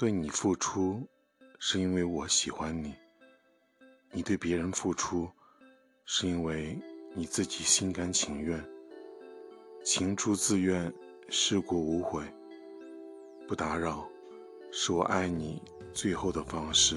对你付出是因为我喜欢你。你对别人付出是因为你自己心甘情愿。情出自愿事过无悔。不打扰是我爱你最后的方式。